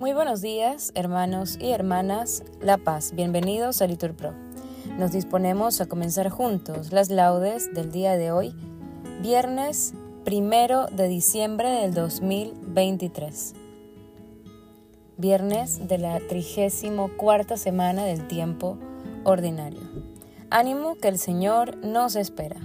Muy buenos días, hermanos y hermanas La Paz. Bienvenidos a Litur Pro. Nos disponemos a comenzar juntos las laudes del día de hoy, viernes primero de diciembre del 2023. Viernes de la trigésimo cuarta semana del tiempo ordinario. Ánimo que el Señor nos espera.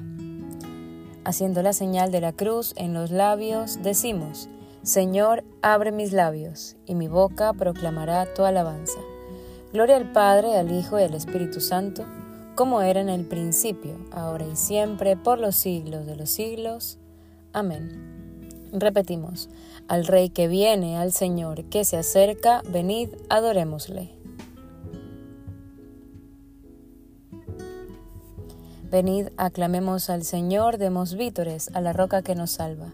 Haciendo la señal de la cruz en los labios, decimos, Señor, abre mis labios, y mi boca proclamará tu alabanza. Gloria al Padre, al Hijo y al Espíritu Santo, como era en el principio, ahora y siempre, por los siglos de los siglos. Amén. Repetimos, al Rey que viene, al Señor que se acerca, venid, adorémosle. Venid, aclamemos al Señor, demos vítores a la roca que nos salva.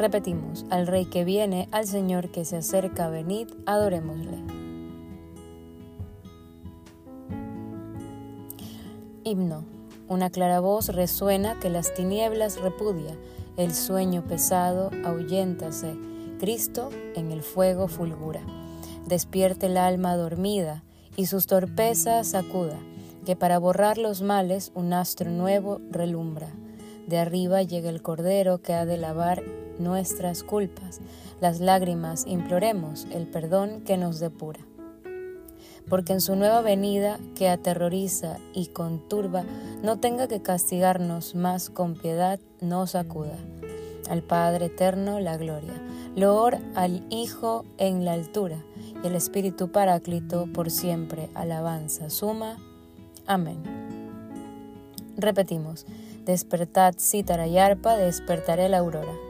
Repetimos, al Rey que viene, al Señor que se acerca, venid, adorémosle. Himno. Una clara voz resuena que las tinieblas repudia, el sueño pesado ahuyéntase, Cristo en el fuego fulgura. Despierte el alma dormida y sus torpezas sacuda, que para borrar los males un astro nuevo relumbra. De arriba llega el Cordero que ha de lavar nuestras culpas, las lágrimas imploremos el perdón que nos depura. Porque en su nueva venida que aterroriza y conturba, no tenga que castigarnos más con piedad, nos acuda. Al Padre eterno la gloria, loor al Hijo en la altura, y el Espíritu Paráclito por siempre alabanza suma. Amén. Repetimos, despertad cítara y arpa, despertaré la aurora.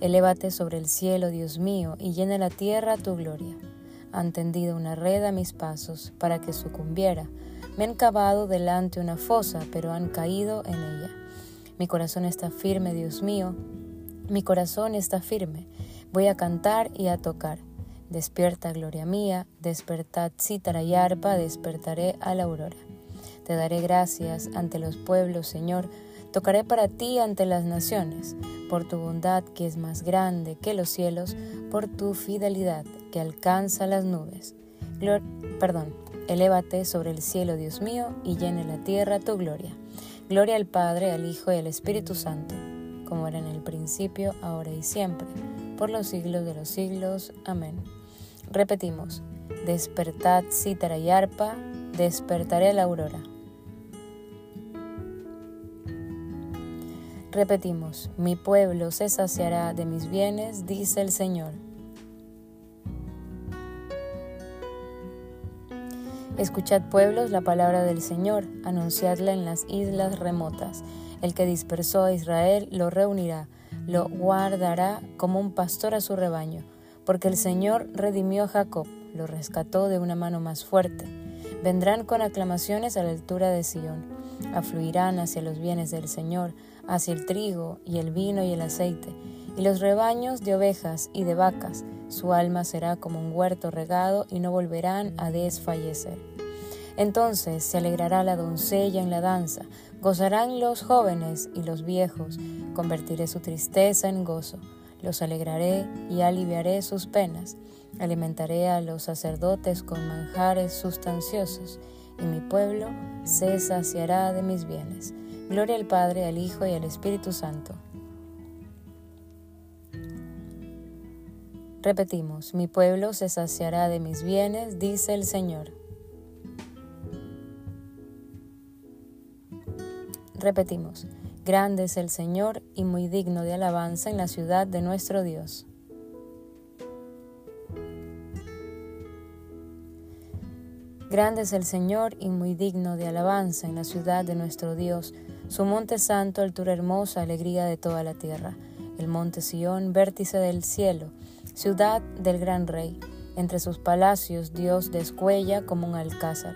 Elévate sobre el cielo, Dios mío, y llena la tierra tu gloria. Han tendido una red a mis pasos para que sucumbiera. Me han cavado delante una fosa, pero han caído en ella. Mi corazón está firme, Dios mío. Mi corazón está firme. Voy a cantar y a tocar. Despierta, gloria mía, despertad cítara y arpa, despertaré a la aurora. Te daré gracias ante los pueblos, Señor, Tocaré para ti ante las naciones, por tu bondad que es más grande que los cielos, por tu fidelidad que alcanza las nubes. perdón, elévate sobre el cielo, Dios mío, y llene la tierra tu gloria. Gloria al Padre, al Hijo y al Espíritu Santo, como era en el principio, ahora y siempre, por los siglos de los siglos. Amén. Repetimos, despertad cítara y arpa, despertaré la aurora. Repetimos, mi pueblo se saciará de mis bienes, dice el Señor. Escuchad pueblos la palabra del Señor, anunciadla en las islas remotas. El que dispersó a Israel lo reunirá, lo guardará como un pastor a su rebaño, porque el Señor redimió a Jacob, lo rescató de una mano más fuerte. Vendrán con aclamaciones a la altura de Sión, afluirán hacia los bienes del Señor, hacia el trigo y el vino y el aceite, y los rebaños de ovejas y de vacas, su alma será como un huerto regado y no volverán a desfallecer. Entonces se alegrará la doncella en la danza, gozarán los jóvenes y los viejos, convertiré su tristeza en gozo, los alegraré y aliviaré sus penas, alimentaré a los sacerdotes con manjares sustanciosos, y mi pueblo se saciará de mis bienes. Gloria al Padre, al Hijo y al Espíritu Santo. Repetimos, mi pueblo se saciará de mis bienes, dice el Señor. Repetimos, grande es el Señor y muy digno de alabanza en la ciudad de nuestro Dios. Grande es el Señor y muy digno de alabanza en la ciudad de nuestro Dios, su monte santo, altura hermosa, alegría de toda la tierra, el monte Sión, vértice del cielo, ciudad del gran rey. Entre sus palacios Dios descuella como un alcázar.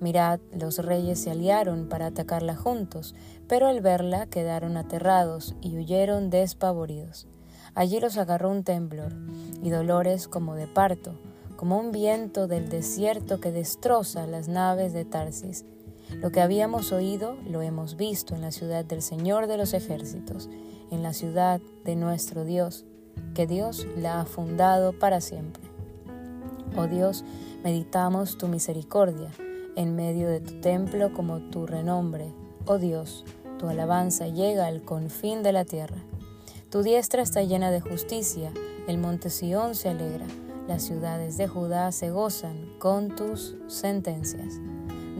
Mirad, los reyes se aliaron para atacarla juntos, pero al verla quedaron aterrados y huyeron despavoridos. Allí los agarró un temblor y dolores como de parto como un viento del desierto que destroza las naves de Tarsis. Lo que habíamos oído lo hemos visto en la ciudad del Señor de los ejércitos, en la ciudad de nuestro Dios, que Dios la ha fundado para siempre. Oh Dios, meditamos tu misericordia en medio de tu templo como tu renombre. Oh Dios, tu alabanza llega al confín de la tierra. Tu diestra está llena de justicia, el monte Sión se alegra las ciudades de Judá se gozan con tus sentencias.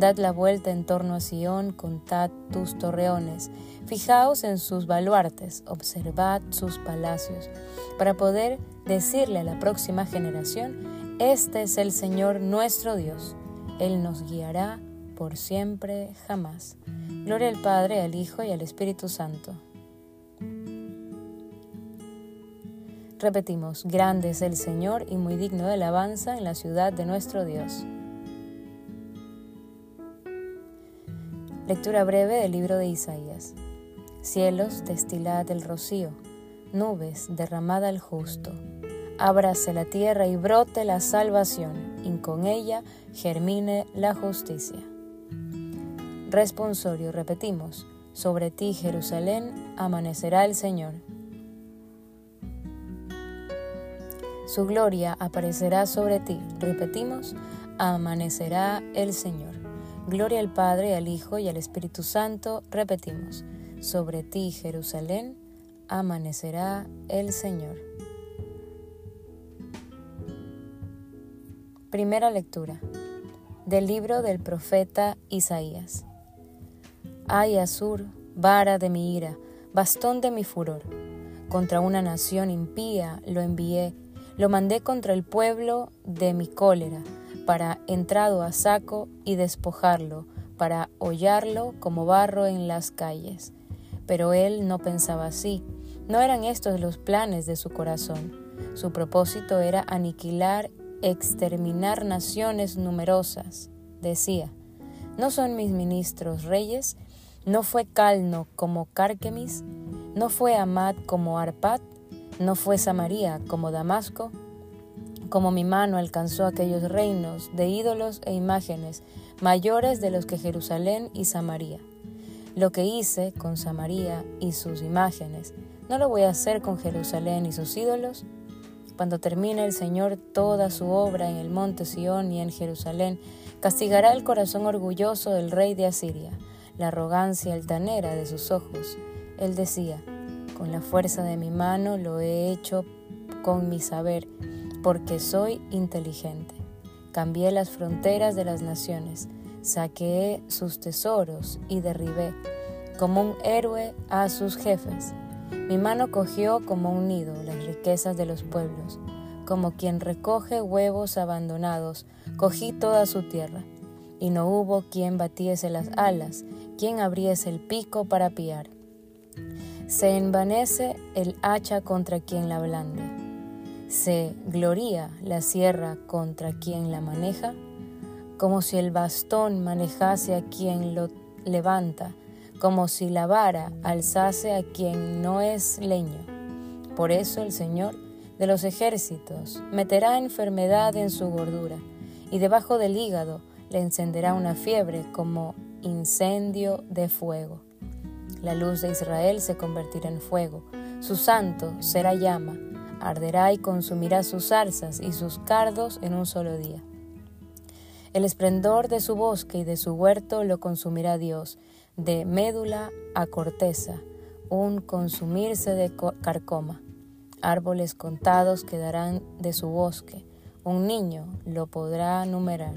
Dad la vuelta en torno a Sión, contad tus torreones, fijaos en sus baluartes, observad sus palacios, para poder decirle a la próxima generación, este es el Señor nuestro Dios, Él nos guiará por siempre jamás. Gloria al Padre, al Hijo y al Espíritu Santo Repetimos, grande es el Señor y muy digno de alabanza en la ciudad de nuestro Dios. Lectura breve del libro de Isaías. Cielos, destilad el rocío, nubes, derramada al justo. Ábrase la tierra y brote la salvación, y con ella germine la justicia. Responsorio, repetimos, sobre ti, Jerusalén, amanecerá el Señor Su gloria aparecerá sobre ti. Repetimos, amanecerá el Señor. Gloria al Padre, al Hijo y al Espíritu Santo. Repetimos, sobre ti, Jerusalén, amanecerá el Señor. Primera lectura del libro del profeta Isaías. Ay, Azur, vara de mi ira, bastón de mi furor. Contra una nación impía lo envié lo mandé contra el pueblo de mi cólera, para entrado a saco y despojarlo, para hollarlo como barro en las calles. Pero él no pensaba así, no eran estos los planes de su corazón. Su propósito era aniquilar, exterminar naciones numerosas. Decía, ¿no son mis ministros reyes? ¿No fue Calno como Carquemis? ¿No fue Amad como Arpad? ¿No fue Samaria como Damasco? Como mi mano alcanzó aquellos reinos de ídolos e imágenes mayores de los que Jerusalén y Samaria. Lo que hice con Samaria y sus imágenes, ¿no lo voy a hacer con Jerusalén y sus ídolos? Cuando termine el Señor toda su obra en el monte Sión y en Jerusalén, castigará el corazón orgulloso del rey de Asiria, la arrogancia altanera de sus ojos. Él decía, con la fuerza de mi mano lo he hecho con mi saber, porque soy inteligente. Cambié las fronteras de las naciones, saqué sus tesoros y derribé, como un héroe a sus jefes. Mi mano cogió como un nido las riquezas de los pueblos, como quien recoge huevos abandonados, cogí toda su tierra, y no hubo quien batiese las alas, quien abriese el pico para piar. Se envanece el hacha contra quien la blande. Se gloría la sierra contra quien la maneja, como si el bastón manejase a quien lo levanta, como si la vara alzase a quien no es leño. Por eso el Señor de los ejércitos meterá enfermedad en su gordura, y debajo del hígado le encenderá una fiebre como incendio de fuego. La luz de Israel se convertirá en fuego, su santo será llama, arderá y consumirá sus zarzas y sus cardos en un solo día. El esplendor de su bosque y de su huerto lo consumirá Dios, de médula a corteza, un consumirse de carcoma. Árboles contados quedarán de su bosque, un niño lo podrá numerar.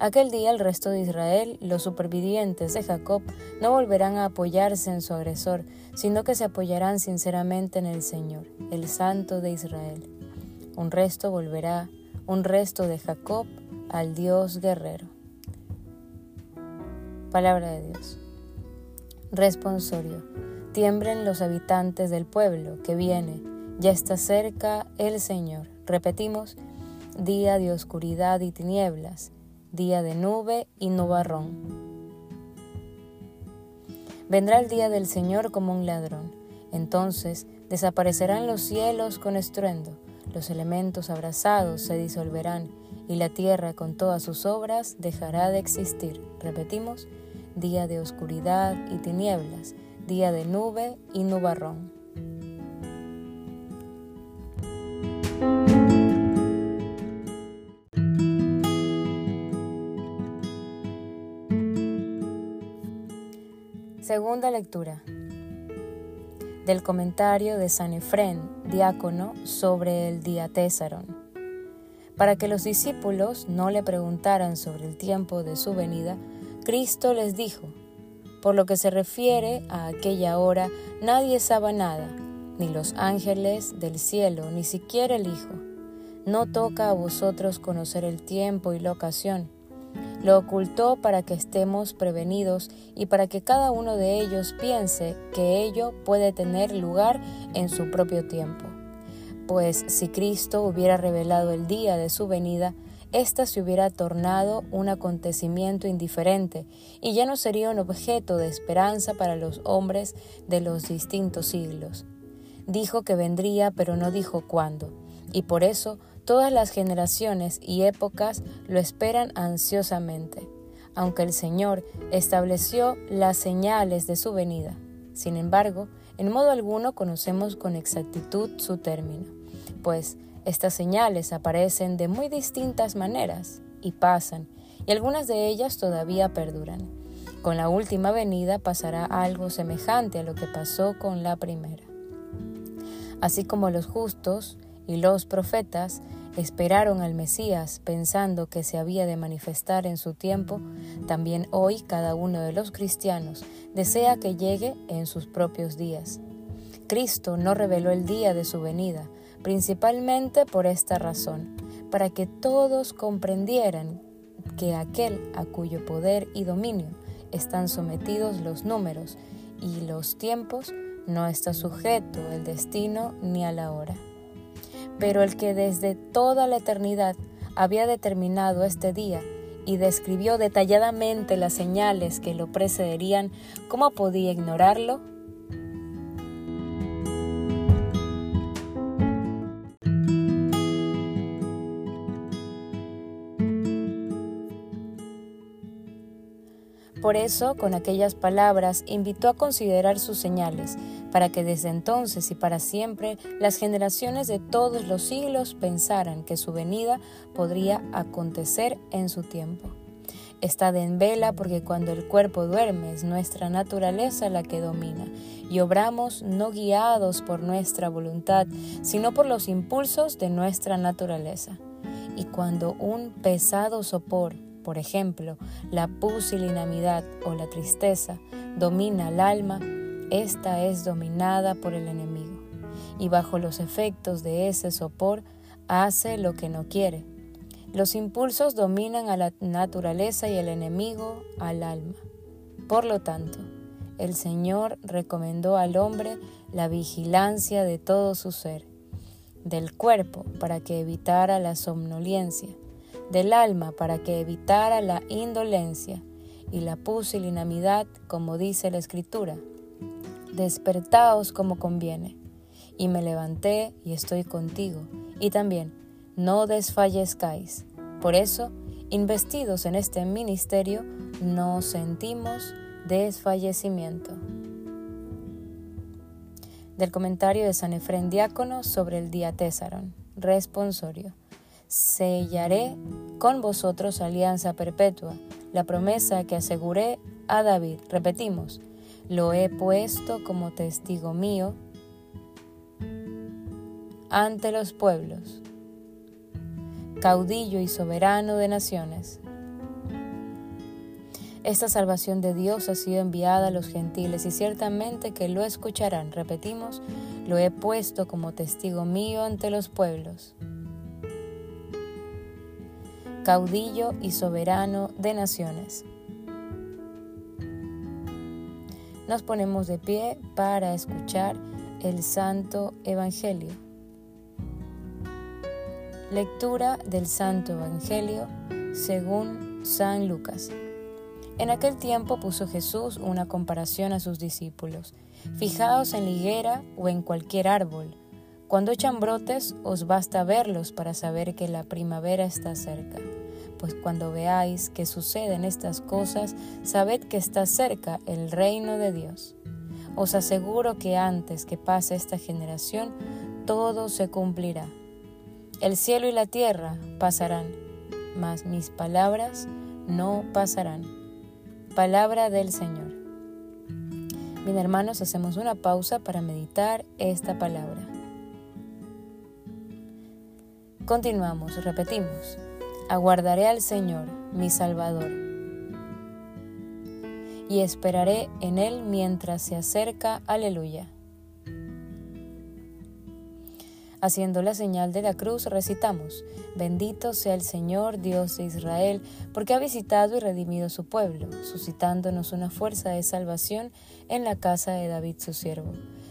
Aquel día el resto de Israel, los supervivientes de Jacob, no volverán a apoyarse en su agresor, sino que se apoyarán sinceramente en el Señor, el Santo de Israel. Un resto volverá, un resto de Jacob, al Dios guerrero. Palabra de Dios. Responsorio. Tiembren los habitantes del pueblo que viene. Ya está cerca el Señor. Repetimos, día de oscuridad y tinieblas, día de nube y nubarrón. Vendrá el día del Señor como un ladrón. Entonces desaparecerán los cielos con estruendo, los elementos abrazados se disolverán y la tierra con todas sus obras dejará de existir. Repetimos, día de oscuridad y tinieblas, día de nube y nubarrón. Segunda lectura del comentario de San Efrén, diácono, sobre el día Tésaron. Para que los discípulos no le preguntaran sobre el tiempo de su venida, Cristo les dijo, por lo que se refiere a aquella hora, nadie sabe nada, ni los ángeles del cielo, ni siquiera el Hijo. No toca a vosotros conocer el tiempo y la ocasión. Lo ocultó para que estemos prevenidos y para que cada uno de ellos piense que ello puede tener lugar en su propio tiempo. Pues si Cristo hubiera revelado el día de su venida, ésta se hubiera tornado un acontecimiento indiferente y ya no sería un objeto de esperanza para los hombres de los distintos siglos. Dijo que vendría, pero no dijo cuándo, y por eso todas las generaciones y épocas lo esperan ansiosamente, aunque el Señor estableció las señales de su venida. Sin embargo, en modo alguno conocemos con exactitud su término, pues estas señales aparecen de muy distintas maneras y pasan, y algunas de ellas todavía perduran. Con la última venida pasará algo semejante a lo que pasó con la primera. Así como los justos y los profetas esperaron al Mesías pensando que se había de manifestar en su tiempo, también hoy cada uno de los cristianos desea que llegue en sus propios días. Cristo no reveló el día de su venida, principalmente por esta razón, para que todos comprendieran que aquel a cuyo poder y dominio están sometidos los números y los tiempos no está sujeto el destino ni a la hora. Pero el que desde toda la eternidad había determinado este día y describió detalladamente las señales que lo precederían, ¿cómo podía ignorarlo? Por eso, con aquellas palabras, invitó a considerar sus señales, para que desde entonces y para siempre las generaciones de todos los siglos pensaran que su venida podría acontecer en su tiempo. Estad en vela porque cuando el cuerpo duerme es nuestra naturaleza la que domina y obramos no guiados por nuestra voluntad, sino por los impulsos de nuestra naturaleza. Y cuando un pesado sopor por ejemplo, la pusilanimidad o la tristeza domina el alma, esta es dominada por el enemigo y bajo los efectos de ese sopor hace lo que no quiere. Los impulsos dominan a la naturaleza y el enemigo al alma. Por lo tanto, el Señor recomendó al hombre la vigilancia de todo su ser, del cuerpo para que evitara la somnolencia, del alma para que evitara la indolencia y la pusilinamidad, como dice la Escritura. Despertaos como conviene. Y me levanté y estoy contigo. Y también, no desfallezcáis. Por eso, investidos en este ministerio, no sentimos desfallecimiento. Del comentario de San Efrén Diácono sobre el día Tésaron. Responsorio. Sellaré con vosotros alianza perpetua, la promesa que aseguré a David. Repetimos, lo he puesto como testigo mío ante los pueblos, caudillo y soberano de naciones. Esta salvación de Dios ha sido enviada a los gentiles y ciertamente que lo escucharán. Repetimos, lo he puesto como testigo mío ante los pueblos caudillo y soberano de naciones. Nos ponemos de pie para escuchar el Santo Evangelio. Lectura del Santo Evangelio según San Lucas. En aquel tiempo puso Jesús una comparación a sus discípulos. Fijaos en la higuera o en cualquier árbol. Cuando echan brotes os basta verlos para saber que la primavera está cerca pues cuando veáis que suceden estas cosas, sabed que está cerca el reino de Dios. Os aseguro que antes que pase esta generación, todo se cumplirá. El cielo y la tierra pasarán, mas mis palabras no pasarán. Palabra del Señor. Bien hermanos, hacemos una pausa para meditar esta palabra. Continuamos, repetimos aguardaré al Señor, mi Salvador, y esperaré en Él mientras se acerca. Aleluya. Haciendo la señal de la cruz, recitamos, Bendito sea el Señor, Dios de Israel, porque ha visitado y redimido su pueblo, suscitándonos una fuerza de salvación en la casa de David su siervo,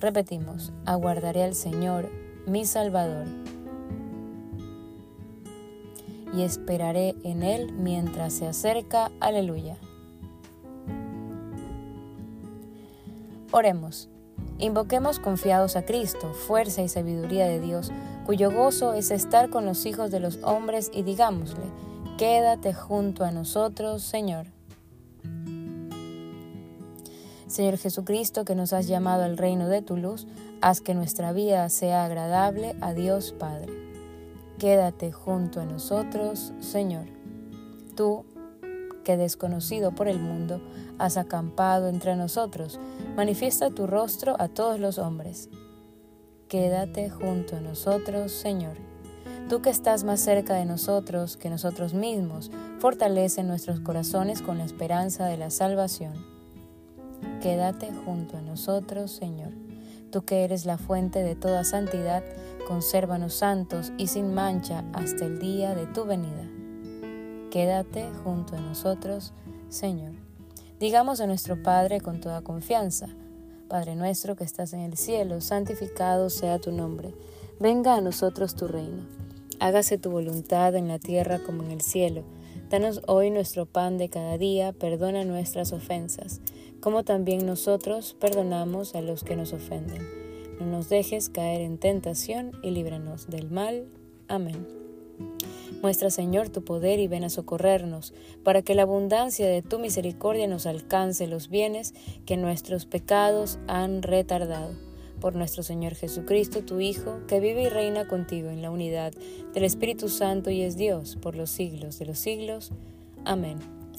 Repetimos, aguardaré al Señor, mi Salvador, y esperaré en Él mientras se acerca. Aleluya. Oremos. Invoquemos confiados a Cristo, fuerza y sabiduría de Dios, cuyo gozo es estar con los hijos de los hombres, y digámosle, quédate junto a nosotros, Señor. Señor Jesucristo, que nos has llamado al reino de tu luz, haz que nuestra vida sea agradable a Dios Padre. Quédate junto a nosotros, Señor. Tú, que desconocido por el mundo, has acampado entre nosotros, manifiesta tu rostro a todos los hombres. Quédate junto a nosotros, Señor. Tú que estás más cerca de nosotros que nosotros mismos, fortalece nuestros corazones con la esperanza de la salvación Quédate junto a nosotros, Señor. Tú que eres la fuente de toda santidad, consérvanos santos y sin mancha hasta el día de tu venida. Quédate junto a nosotros, Señor. Digamos a nuestro Padre con toda confianza, Padre nuestro que estás en el cielo, santificado sea tu nombre. Venga a nosotros tu reino. Hágase tu voluntad en la tierra como en el cielo. Danos hoy nuestro pan de cada día, perdona nuestras ofensas como también nosotros perdonamos a los que nos ofenden. No nos dejes caer en tentación y líbranos del mal. Amén. Muestra, Señor, tu poder y ven a socorrernos, para que la abundancia de tu misericordia nos alcance los bienes que nuestros pecados han retardado. Por nuestro Señor Jesucristo, tu Hijo, que vive y reina contigo en la unidad del Espíritu Santo y es Dios por los siglos de los siglos. Amén.